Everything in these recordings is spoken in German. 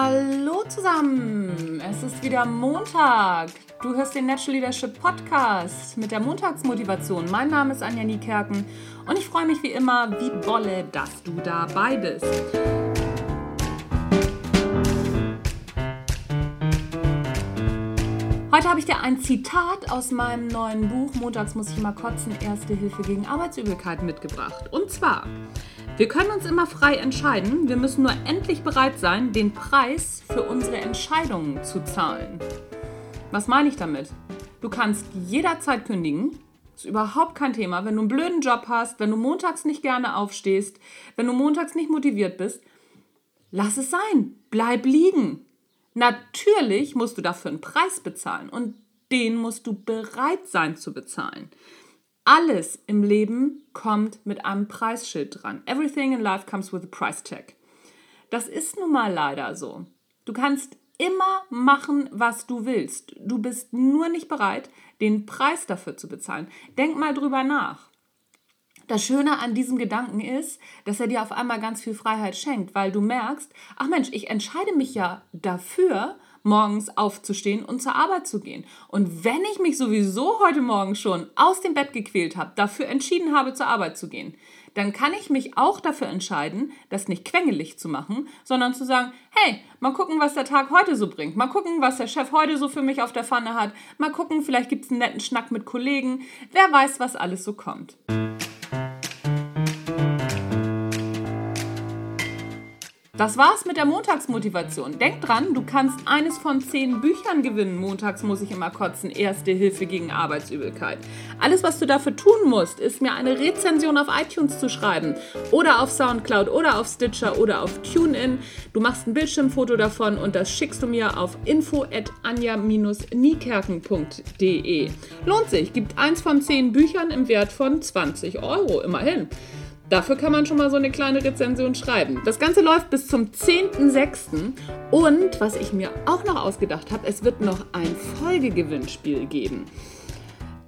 Hallo zusammen, es ist wieder Montag. Du hörst den Natural Leadership Podcast mit der Montagsmotivation. Mein Name ist Anja Niekerken und ich freue mich wie immer wie Bolle, dass du dabei bist. Heute habe ich dir ein Zitat aus meinem neuen Buch Montags muss ich immer kotzen, Erste Hilfe gegen Arbeitsübelkeit mitgebracht. Und zwar, wir können uns immer frei entscheiden, wir müssen nur endlich bereit sein, den Preis für unsere Entscheidungen zu zahlen. Was meine ich damit? Du kannst jederzeit kündigen, ist überhaupt kein Thema. Wenn du einen blöden Job hast, wenn du montags nicht gerne aufstehst, wenn du montags nicht motiviert bist, lass es sein, bleib liegen. Natürlich musst du dafür einen Preis bezahlen und den musst du bereit sein zu bezahlen. Alles im Leben kommt mit einem Preisschild dran. Everything in life comes with a price tag. Das ist nun mal leider so. Du kannst immer machen, was du willst. Du bist nur nicht bereit, den Preis dafür zu bezahlen. Denk mal drüber nach. Das Schöne an diesem Gedanken ist, dass er dir auf einmal ganz viel Freiheit schenkt, weil du merkst, ach Mensch, ich entscheide mich ja dafür, morgens aufzustehen und zur Arbeit zu gehen. Und wenn ich mich sowieso heute Morgen schon aus dem Bett gequält habe, dafür entschieden habe, zur Arbeit zu gehen, dann kann ich mich auch dafür entscheiden, das nicht quengelig zu machen, sondern zu sagen, hey, mal gucken, was der Tag heute so bringt. Mal gucken, was der Chef heute so für mich auf der Pfanne hat. Mal gucken, vielleicht gibt es einen netten Schnack mit Kollegen. Wer weiß, was alles so kommt. Das war's mit der Montagsmotivation. Denk dran, du kannst eines von zehn Büchern gewinnen. Montags muss ich immer kotzen. Erste Hilfe gegen Arbeitsübelkeit. Alles, was du dafür tun musst, ist mir eine Rezension auf iTunes zu schreiben oder auf Soundcloud oder auf Stitcher oder auf TuneIn. Du machst ein Bildschirmfoto davon und das schickst du mir auf info@anja-niekerken.de. Lohnt sich. Gibt eins von zehn Büchern im Wert von 20 Euro. Immerhin. Dafür kann man schon mal so eine kleine Rezension schreiben. Das Ganze läuft bis zum 10.06. Und was ich mir auch noch ausgedacht habe, es wird noch ein Folgegewinnspiel geben.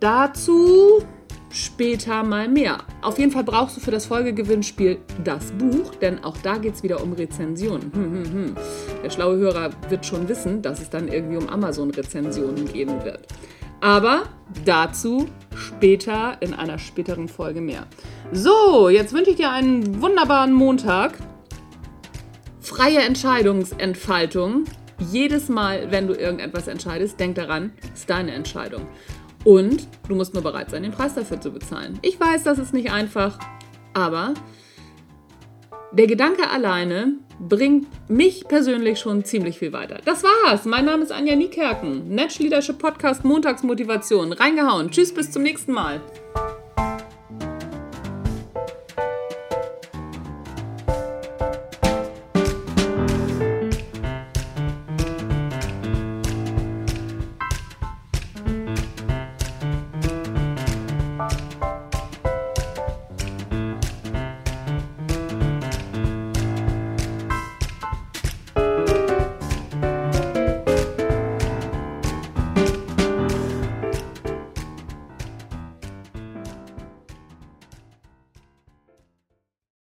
Dazu später mal mehr. Auf jeden Fall brauchst du für das Folgegewinnspiel das Buch, denn auch da geht es wieder um Rezensionen. Hm, hm, hm. Der schlaue Hörer wird schon wissen, dass es dann irgendwie um Amazon-Rezensionen gehen wird. Aber dazu später in einer späteren Folge mehr. So, jetzt wünsche ich dir einen wunderbaren Montag. Freie Entscheidungsentfaltung. Jedes Mal, wenn du irgendetwas entscheidest, denk daran, es ist deine Entscheidung. Und du musst nur bereit sein, den Preis dafür zu bezahlen. Ich weiß, das ist nicht einfach, aber der Gedanke alleine bringt mich persönlich schon ziemlich viel weiter. Das war's. Mein Name ist Anja Niekerken. Natural Leadership Podcast Montagsmotivation. Reingehauen. Tschüss, bis zum nächsten Mal.